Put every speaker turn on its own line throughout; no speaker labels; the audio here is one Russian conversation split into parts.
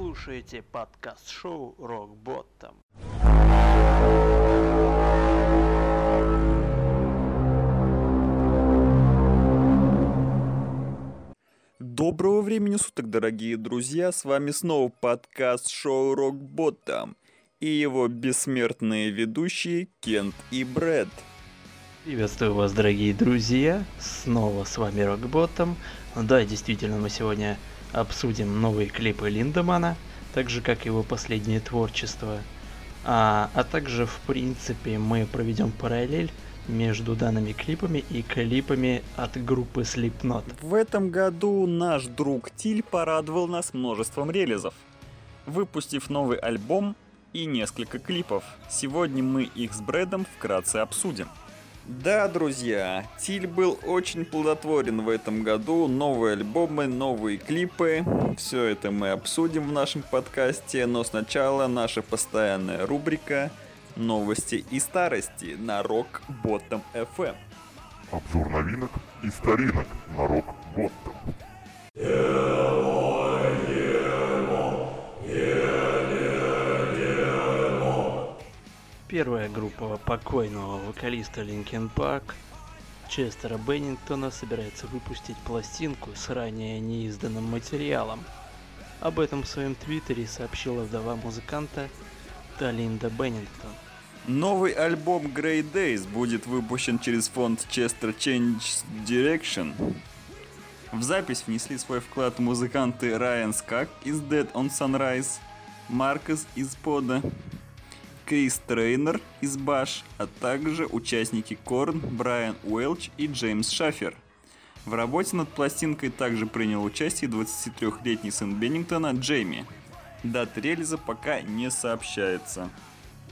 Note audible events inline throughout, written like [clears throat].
слушаете подкаст-шоу Bottom.
Доброго времени суток, дорогие друзья! С вами снова подкаст шоу Rock Bottom и его бессмертные ведущие Кент и Брэд.
Приветствую вас, дорогие друзья! Снова с вами Bottom. Да, действительно, мы сегодня обсудим новые клипы Линдемана, так же как его последнее творчество. А, а также, в принципе, мы проведем параллель между данными клипами и клипами от группы Slipknot.
В этом году наш друг Тиль порадовал нас множеством релизов, выпустив новый альбом и несколько клипов. Сегодня мы их с Брэдом вкратце обсудим. Да, друзья, Тиль был очень плодотворен в этом году. Новые альбомы, новые клипы. Все это мы обсудим в нашем подкасте. Но сначала наша постоянная рубрика Новости и старости на Rock Bottom FM.
Обзор новинок и старинок на Rock Bottom.
Первая группа покойного вокалиста Linkin Park Честера Беннингтона собирается выпустить пластинку с ранее неизданным материалом. Об этом в своем твиттере сообщила вдова музыканта Талинда Беннингтон.
Новый альбом Grey Days будет выпущен через фонд Chester Change Direction. В запись внесли свой вклад музыканты Райан Скак из Dead on Sunrise, Маркус из P.O.D., Крис Трейнер из Bush, а также участники Korn, Брайан Уэлч и Джеймс Шафер. В работе над пластинкой также принял участие 23-летний сын Беннингтона Джейми. Дата релиза пока не сообщается.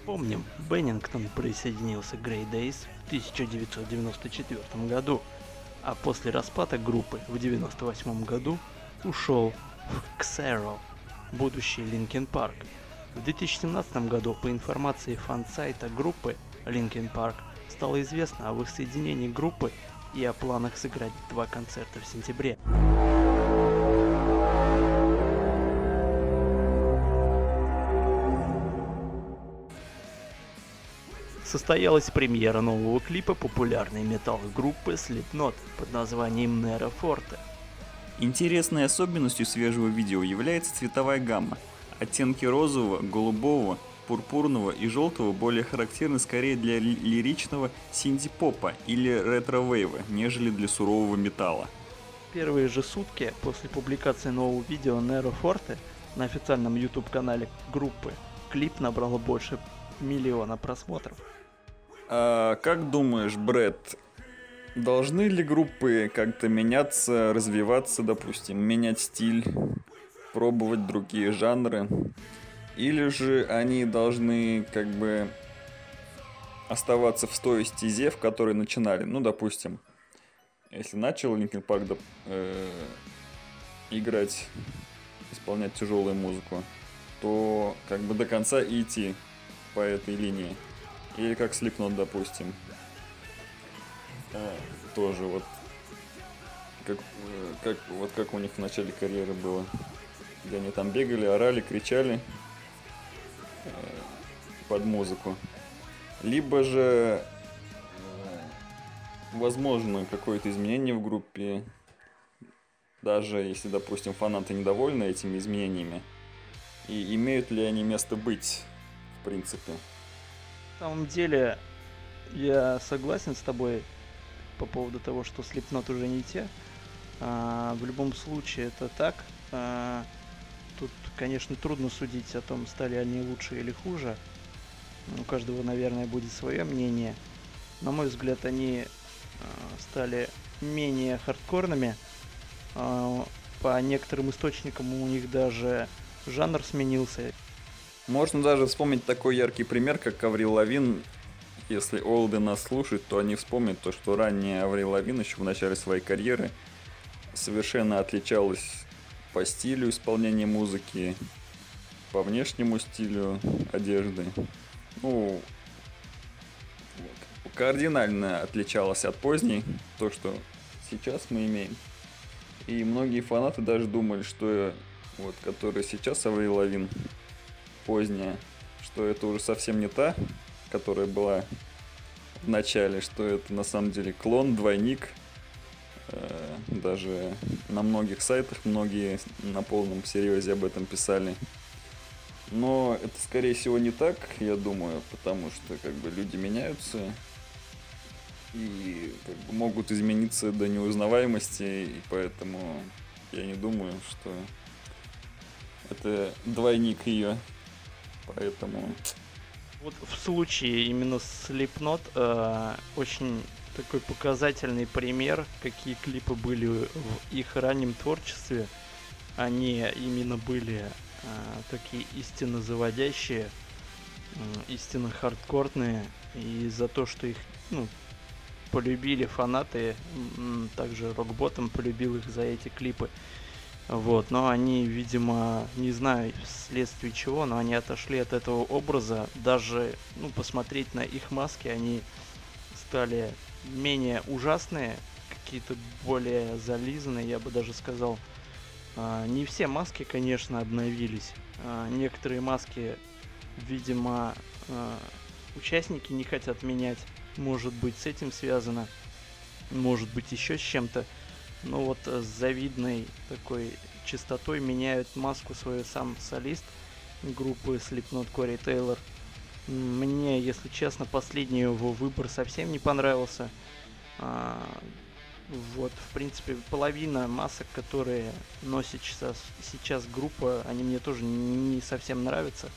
Помним, Беннингтон присоединился к Grey Daze в 1994 году, а после распада группы в 1998 году ушел в Xero, будущий Linkin Park. В 2017 году по информации фан-сайта группы Linkin Park стало известно о воссоединении группы и о планах сыграть два концерта в сентябре. состоялась премьера нового клипа популярной металл-группы Slipknot под названием Nero Forte.
Интересной особенностью свежего видео является цветовая гамма. Оттенки розового, голубого, пурпурного и желтого более характерны скорее для ли- лиричного синди-попа или ретро-вейва, нежели для сурового металла.
Первые же сутки после публикации нового видео Nero Forte на официальном YouTube-канале группы клип набрал больше миллиона просмотров.
А как думаешь, Брэд, должны ли группы как-то меняться, развиваться, допустим, менять стиль, пробовать другие жанры? Или же они должны как бы оставаться в той стезе, в которой начинали? Ну, допустим, если начал Linkin Park э, играть, исполнять тяжелую музыку, то как бы до конца идти по этой линии. Или как Slipknot, допустим. А, тоже вот как, э, как, вот как у них в начале карьеры было. Где они там бегали, орали, кричали э, под музыку. Либо же э, возможно какое-то изменение в группе, даже если, допустим, фанаты недовольны этими изменениями, и имеют ли они место быть, в принципе.
На самом деле, я согласен с тобой по поводу того, что Slipknot уже не те. А, в любом случае это так. А, конечно, трудно судить о том, стали они лучше или хуже. У каждого, наверное, будет свое мнение. На мой взгляд, они а, стали менее хардкорными. А, по некоторым источникам у них даже жанр сменился.
Можно даже вспомнить такой яркий пример, как Аврил Лавин. Если Олды нас слушают, то они вспомнят то, что ранее Аврил Лавин еще в начале своей карьеры совершенно отличалась по стилю исполнения музыки, по внешнему стилю одежды. Ну, кардинально отличалась от поздней, то, что сейчас мы имеем. И многие фанаты даже думали, что вот, которая сейчас Аврил Лавин, поздняя, что это уже совсем не та, которая была в начале, что это на самом деле клон, двойник. Э, даже на многих сайтах многие на полном серьезе об этом писали. Но это, скорее всего, не так, я думаю, потому что как бы люди меняются и как бы, могут измениться до неузнаваемости, и поэтому я не думаю, что это двойник ее. Поэтому...
Вот в случае именно Slipknot э, очень такой показательный пример, какие клипы были в их раннем творчестве. Они именно были э, такие истинно заводящие, э, истинно хардкорные. И за то, что их ну, полюбили фанаты, также Рокботом полюбил их за эти клипы. Вот, но они, видимо, не знаю вследствие чего, но они отошли от этого образа. Даже, ну, посмотреть на их маски, они стали менее ужасные, какие-то более зализанные, я бы даже сказал. А, не все маски, конечно, обновились. А, некоторые маски, видимо, а, участники не хотят менять. Может быть, с этим связано. Может быть, еще с чем-то ну вот с завидной такой частотой меняют маску свою сам солист группы Slipknot Кори Тейлор. Мне, если честно, последний его выбор совсем не понравился. А, вот, в принципе, половина масок, которые носит сейчас, сейчас группа, они мне тоже не совсем нравятся.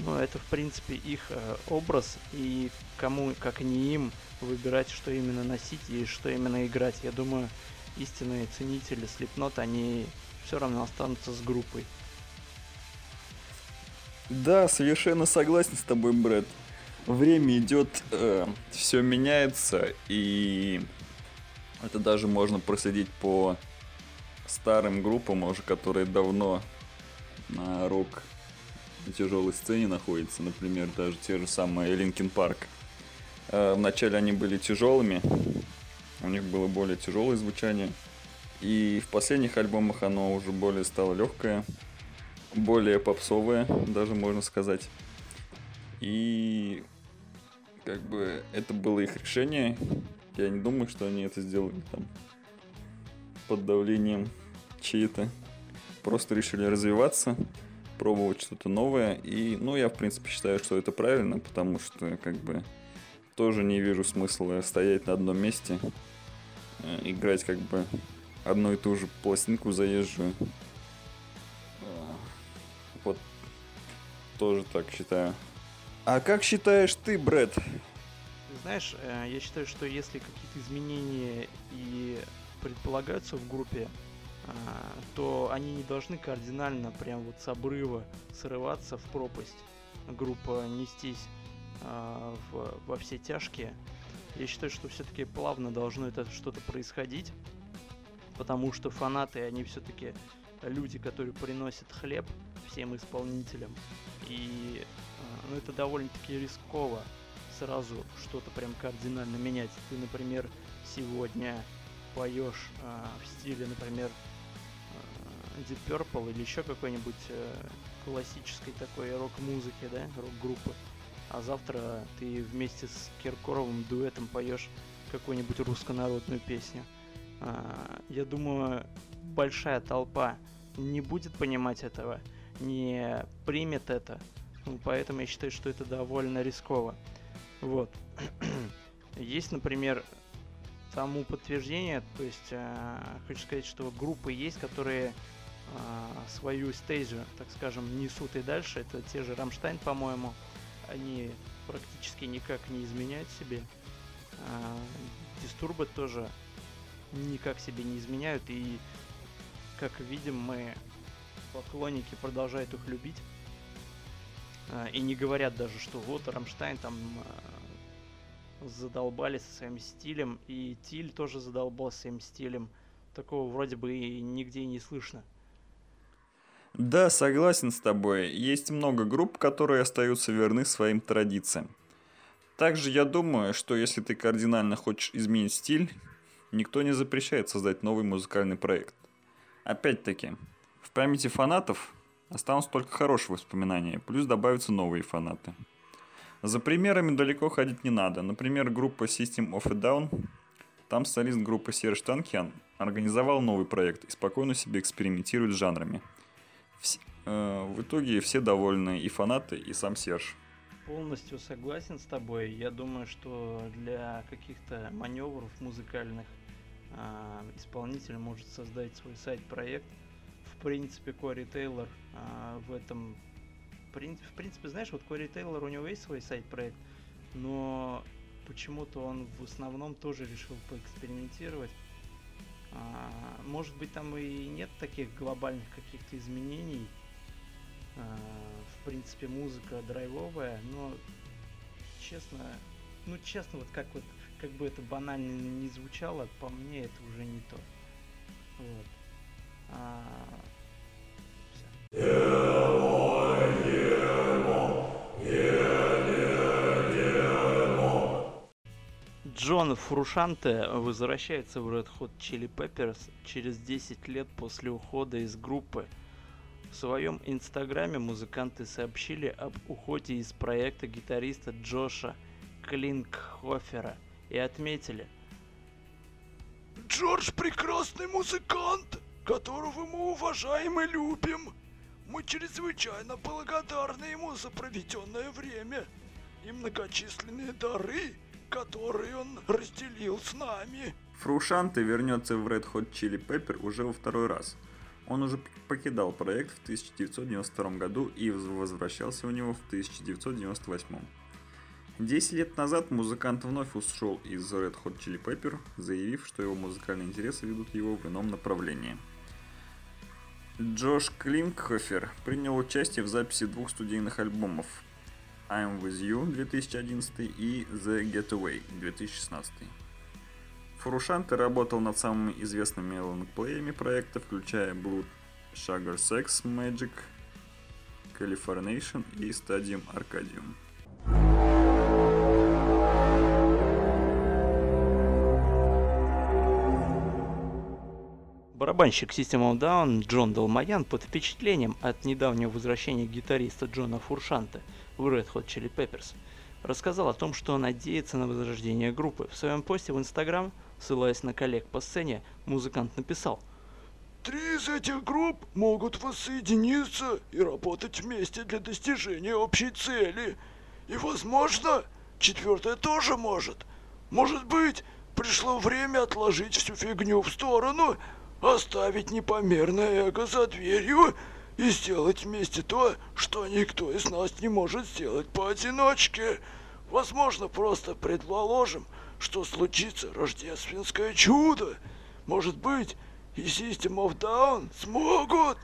Но это, в принципе, их э, образ, и кому, как не им, выбирать, что именно носить и что именно играть. Я думаю, истинные ценители Slipknot, они все равно останутся с группой.
Да, совершенно согласен с тобой, Брэд. Время идет, э, все меняется, и это даже можно проследить по старым группам, уже которые давно на рок тяжелой сцене находятся, например, даже те же самые Linkin Park. Э, вначале они были тяжелыми, у них было более тяжелое звучание. И в последних альбомах оно уже более стало легкое, более попсовое, даже можно сказать. И как бы это было их решение. Я не думаю, что они это сделали там под давлением чьи-то. Просто решили развиваться, пробовать что-то новое. И, ну, я, в принципе, считаю, что это правильно, потому что, как бы, тоже не вижу смысла стоять на одном месте, э, играть как бы одну и ту же пластинку заезжую. Тоже так считаю. А как считаешь ты, Брэд?
Знаешь, э, я считаю, что если какие-то изменения и предполагаются в группе, то они не должны кардинально прям вот с обрыва срываться в пропасть. Группа нестись э, в, во все тяжкие. Я считаю, что все-таки плавно должно это что-то происходить, потому что фанаты, они все-таки люди, которые приносят хлеб всем исполнителям. И э, ну, это довольно-таки рисково сразу что-то прям кардинально менять. Ты, например, сегодня поешь э, в стиле, например, э, Deep Purple или еще какой-нибудь э, классической такой рок-музыки, да, рок-группы а завтра ты вместе с Киркоровым дуэтом поешь какую-нибудь руссконародную песню. А, я думаю, большая толпа не будет понимать этого, не примет это, ну, поэтому я считаю, что это довольно рисково. Вот. [clears throat] есть, например, тому подтверждение, то есть э, хочу сказать, что группы есть, которые э, свою стейджу, так скажем, несут и дальше. Это те же Рамштайн, по-моему, они практически никак не изменяют себе. Дистурбы тоже никак себе не изменяют. И, как видим, мы поклонники продолжают их любить. А, и не говорят даже, что вот Рамштайн там а, задолбали со своим стилем, и Тиль тоже задолбал своим стилем. Такого вроде бы и нигде не слышно.
Да, согласен с тобой. Есть много групп, которые остаются верны своим традициям. Также я думаю, что если ты кардинально хочешь изменить стиль, никто не запрещает создать новый музыкальный проект. Опять-таки, В памяти фанатов останутся только хорошие воспоминания, плюс добавятся новые фанаты. За примерами далеко ходить не надо. Например, группа System of a Down, там солист группы Серж Танкиан организовал новый проект и спокойно себе экспериментирует с жанрами. Вс- э, в итоге все довольны, и фанаты, и сам Серж.
Полностью согласен с тобой. Я думаю, что для каких-то маневров музыкальных исполнитель может создать свой сайт-проект. В принципе, Кори Тейлор а, в этом... В принципе, знаешь, вот Кори Тейлор, у него есть свой сайт-проект, но почему-то он в основном тоже решил поэкспериментировать. А, Может быть, там и нет таких глобальных каких-то изменений. А, В принципе, музыка драйвовая, но честно, ну честно, вот как вот, как бы это банально не звучало, по мне это уже не то. Вот. А. Джон Фрушанте возвращается в Red Hot Chili Peppers через 10 лет после ухода из группы. В своем инстаграме музыканты сообщили об уходе из проекта гитариста Джоша Клинкхофера и отметили.
Джордж прекрасный музыкант, которого мы уважаем и любим. Мы чрезвычайно благодарны ему за проведенное время и многочисленные дары, которые он разделил с нами.
Фрушанте вернется в Red Hot Chili Pepper уже во второй раз. Он уже покидал проект в 1992 году и возвращался в него в 1998. Десять лет назад музыкант вновь ушел из Red Hot Chili Pepper, заявив, что его музыкальные интересы ведут его в ином направлении. Джош Клинкхофер принял участие в записи двух студийных альбомов I'm With You 2011 и The Getaway 2016. Фурушанте работал над самыми известными лонгплеями проекта, включая Blood Sugar Sex Magic, Californation и Stadium Arcadium.
Барабанщик System of Down Джон Далмаян под впечатлением от недавнего возвращения гитариста Джона Фуршанта в Red Hot Chili Peppers рассказал о том, что надеется на возрождение группы. В своем посте в Instagram, ссылаясь на коллег по сцене, музыкант написал
Три из этих групп могут воссоединиться и работать вместе для достижения общей цели. И, возможно, четвертая тоже может. Может быть, пришло время отложить всю фигню в сторону, оставить непомерное эго за дверью и сделать вместе то, что никто из нас не может сделать поодиночке. Возможно, просто предположим, что случится рождественское чудо. Может быть, и System of Down смогут.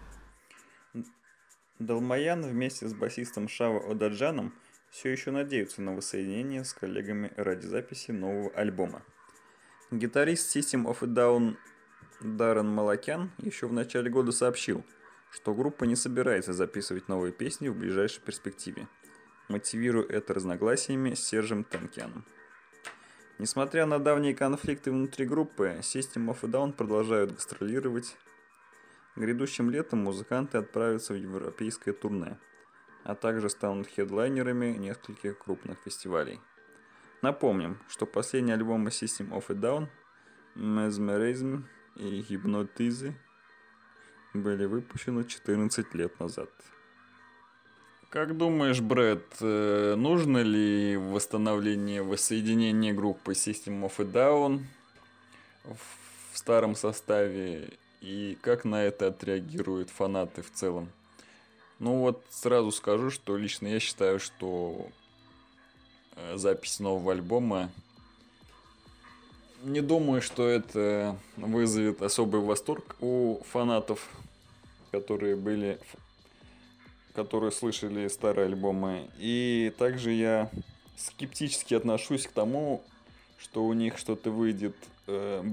Далмаян вместе с басистом Шава Одаджаном все еще надеются на воссоединение с коллегами ради записи нового альбома. Гитарист System of a Down Даррен Малакян еще в начале года сообщил, что группа не собирается записывать новые песни в ближайшей перспективе, мотивируя это разногласиями с Сержем Танкианом. Несмотря на давние конфликты внутри группы, System of a Down продолжают гастролировать. Грядущим летом музыканты отправятся в европейское турне, а также станут хедлайнерами нескольких крупных фестивалей. Напомним, что последние альбомы System of a Down, Mesmerism и Hypnotize были выпущены 14 лет назад. Как думаешь, Брэд, э, нужно ли восстановление, воссоединение группы System of a Down в старом составе и как на это отреагируют фанаты в целом? Ну вот сразу скажу, что лично я считаю, что э, запись нового альбома не думаю, что это вызовет особый восторг у фанатов, которые были которые слышали старые альбомы. И также я скептически отношусь к тому, что у них что-то выйдет э,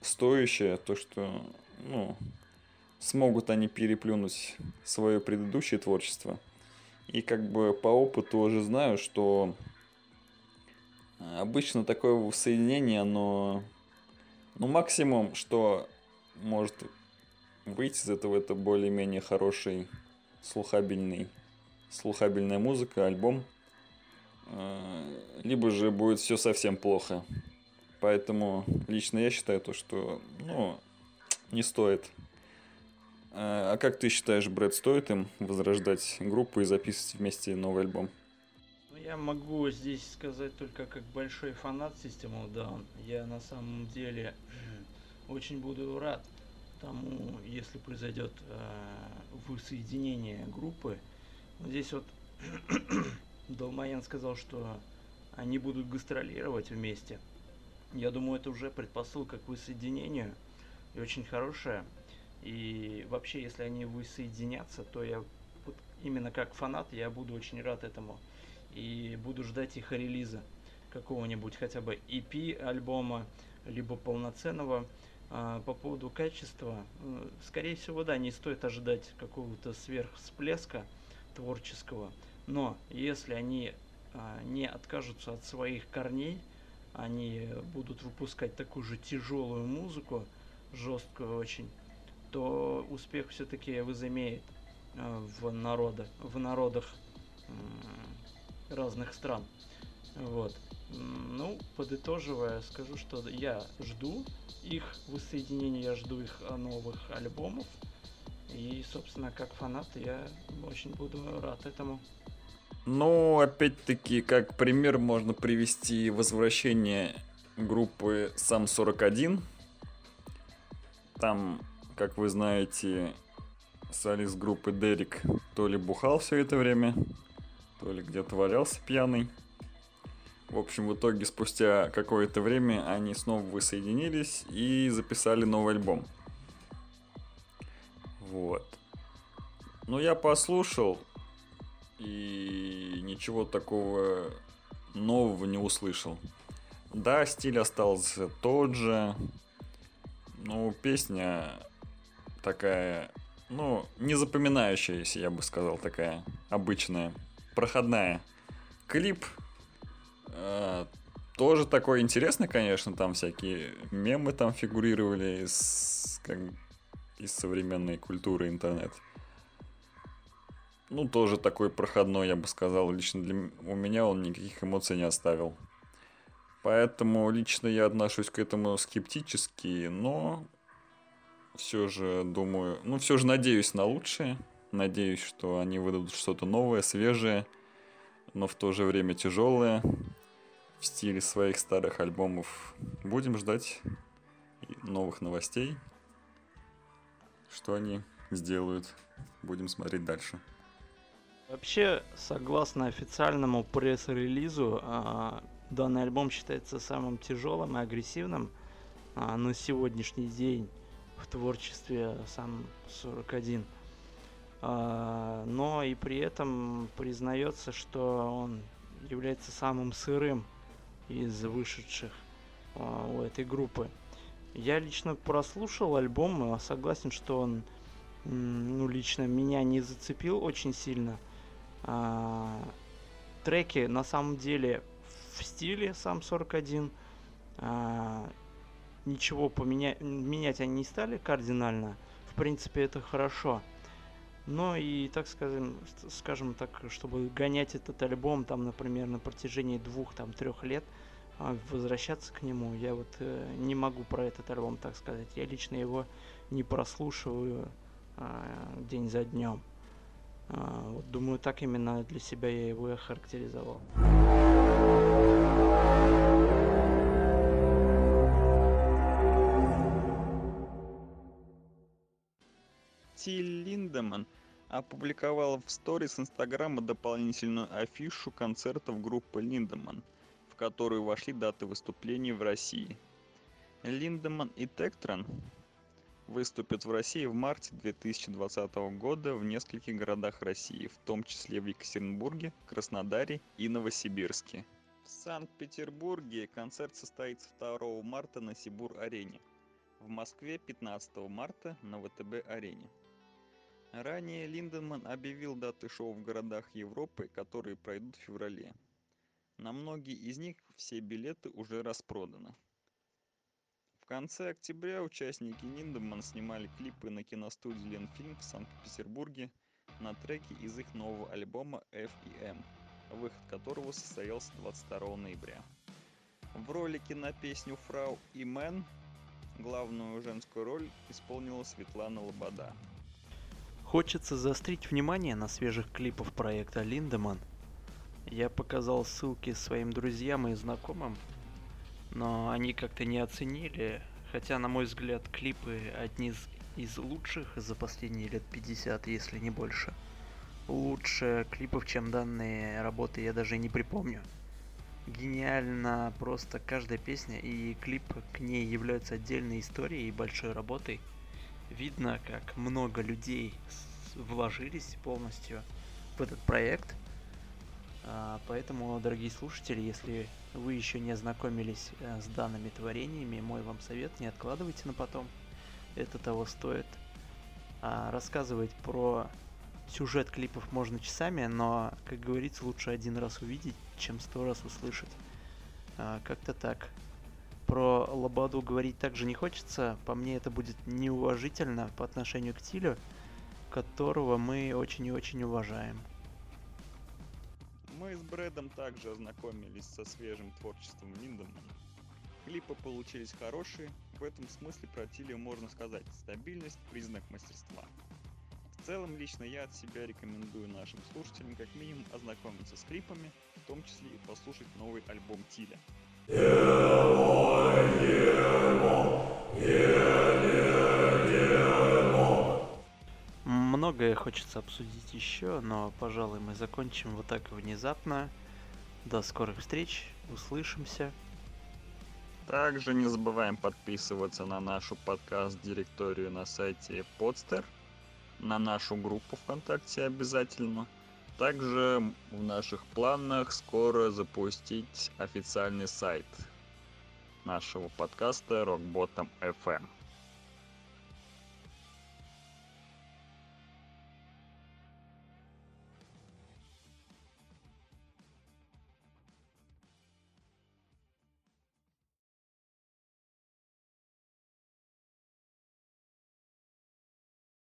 стоящее, то что, ну, смогут они переплюнуть свое предыдущее творчество. И как бы по опыту уже знаю, что обычно такое соединение, оно, ну, максимум, что может выйти из этого это более-менее хороший слухабельный слухабельная музыка, альбом, э, либо же будет все совсем плохо. Поэтому лично я считаю то, что ну, не стоит. Э, а как ты считаешь, Брэд, стоит им возрождать группу и записывать вместе новый альбом?
Я могу здесь сказать только как большой фанат of Down. Я на самом деле очень буду рад тому, если произойдет э, воссоединение группы. Здесь вот [coughs] Долмаян сказал, что они будут гастролировать вместе. Я думаю, это уже предпосылка к воссоединению и очень хорошая. И вообще, если они воссоединятся, то я вот именно как фанат, я буду очень рад этому. И буду ждать их релиза какого-нибудь хотя бы EP альбома, либо полноценного. А, по поводу качества, э, скорее всего, да, не стоит ожидать какого-то сверхсплеска творческого. Но если они а, не откажутся от своих корней, они будут выпускать такую же тяжелую музыку, жесткую очень, то успех все-таки возымеет а, в, народа, в народах разных стран. Вот. Ну, подытоживая, скажу, что я жду их воссоединения, я жду их новых альбомов. И, собственно, как фанат я очень буду рад этому.
Ну, опять-таки, как пример можно привести возвращение группы Сам 41. Там, как вы знаете, солист группы Дерек то ли бухал все это время, то ли где-то валялся пьяный. В общем, в итоге спустя какое-то время они снова воссоединились и записали новый альбом. Вот. Ну, я послушал, и ничего такого нового не услышал. Да, стиль остался тот же. Ну, песня такая, ну, не запоминающаяся, я бы сказал, такая обычная, проходная. Клип э, тоже такой интересный, конечно, там всякие мемы там фигурировали из, как, из современной культуры интернет. Ну, тоже такой проходной, я бы сказал. Лично для у меня он никаких эмоций не оставил. Поэтому лично я отношусь к этому скептически, но все же думаю, ну все же надеюсь на лучшее. Надеюсь, что они выдадут что-то новое, свежее, но в то же время тяжелое в стиле своих старых альбомов. Будем ждать новых новостей, что они сделают. Будем смотреть дальше.
Вообще, согласно официальному пресс-релизу, а, данный альбом считается самым тяжелым и агрессивным на сегодняшний день в творчестве сам 41. А, но и при этом признается, что он является самым сырым из вышедших а, у этой группы. Я лично прослушал альбом, согласен, что он, ну, лично меня не зацепил очень сильно. А, треки на самом деле в стиле сам 41. А, ничего поменять менять они не стали кардинально. В принципе, это хорошо. Но и, так скажем, скажем так, чтобы гонять этот альбом, там, например, на протяжении двух, там, трех лет, а, возвращаться к нему, я вот э, не могу про этот альбом так сказать. Я лично его не прослушиваю э, день за днем. Э, вот, думаю, так именно для себя я его и охарактеризовал.
Тиль Линдеман опубликовал в сторис Инстаграма дополнительную афишу концертов группы Линдеман, в которую вошли даты выступлений в России. Линдеман и Тектран выступят в России в марте 2020 года в нескольких городах России, в том числе в Екатеринбурге, Краснодаре и Новосибирске. В Санкт-Петербурге концерт состоится 2 марта на Сибур-арене. В Москве 15 марта на ВТБ-арене. Ранее Линдеман объявил даты шоу в городах Европы, которые пройдут в феврале. На многие из них все билеты уже распроданы. В конце октября участники Ниндеман снимали клипы на киностудии Ленфильм в Санкт-Петербурге на треки из их нового альбома F&M, выход которого состоялся 22 ноября. В ролике на песню «Фрау и Мэн» главную женскую роль исполнила Светлана Лобода.
Хочется заострить внимание на свежих клипах проекта Линдеман. Я показал ссылки своим друзьям и знакомым, но они как-то не оценили, хотя, на мой взгляд, клипы одни из, из лучших за последние лет 50, если не больше. Лучше клипов, чем данные работы, я даже не припомню. Гениально просто каждая песня и клип к ней являются отдельной историей и большой работой. Видно, как много людей вложились полностью в этот проект – а, поэтому, дорогие слушатели, если вы еще не ознакомились э, с данными творениями, мой вам совет, не откладывайте на потом. Это того стоит. А, рассказывать про сюжет клипов можно часами, но, как говорится, лучше один раз увидеть, чем сто раз услышать. А, как-то так. Про Лободу говорить также не хочется. По мне это будет неуважительно по отношению к Тилю, которого мы очень и очень уважаем.
Мы с Брэдом также ознакомились со свежим творчеством Линдемана. Клипы получились хорошие, в этом смысле про Тилию можно сказать стабильность – признак мастерства. В целом, лично я от себя рекомендую нашим слушателям как минимум ознакомиться с клипами, в том числе и послушать новый альбом Тиля.
Многое хочется обсудить еще, но, пожалуй, мы закончим вот так внезапно. До скорых встреч, услышимся.
Также не забываем подписываться на нашу подкаст-директорию на сайте Podster, на нашу группу ВКонтакте обязательно. Также в наших планах скоро запустить официальный сайт нашего подкаста Rockbottom FM.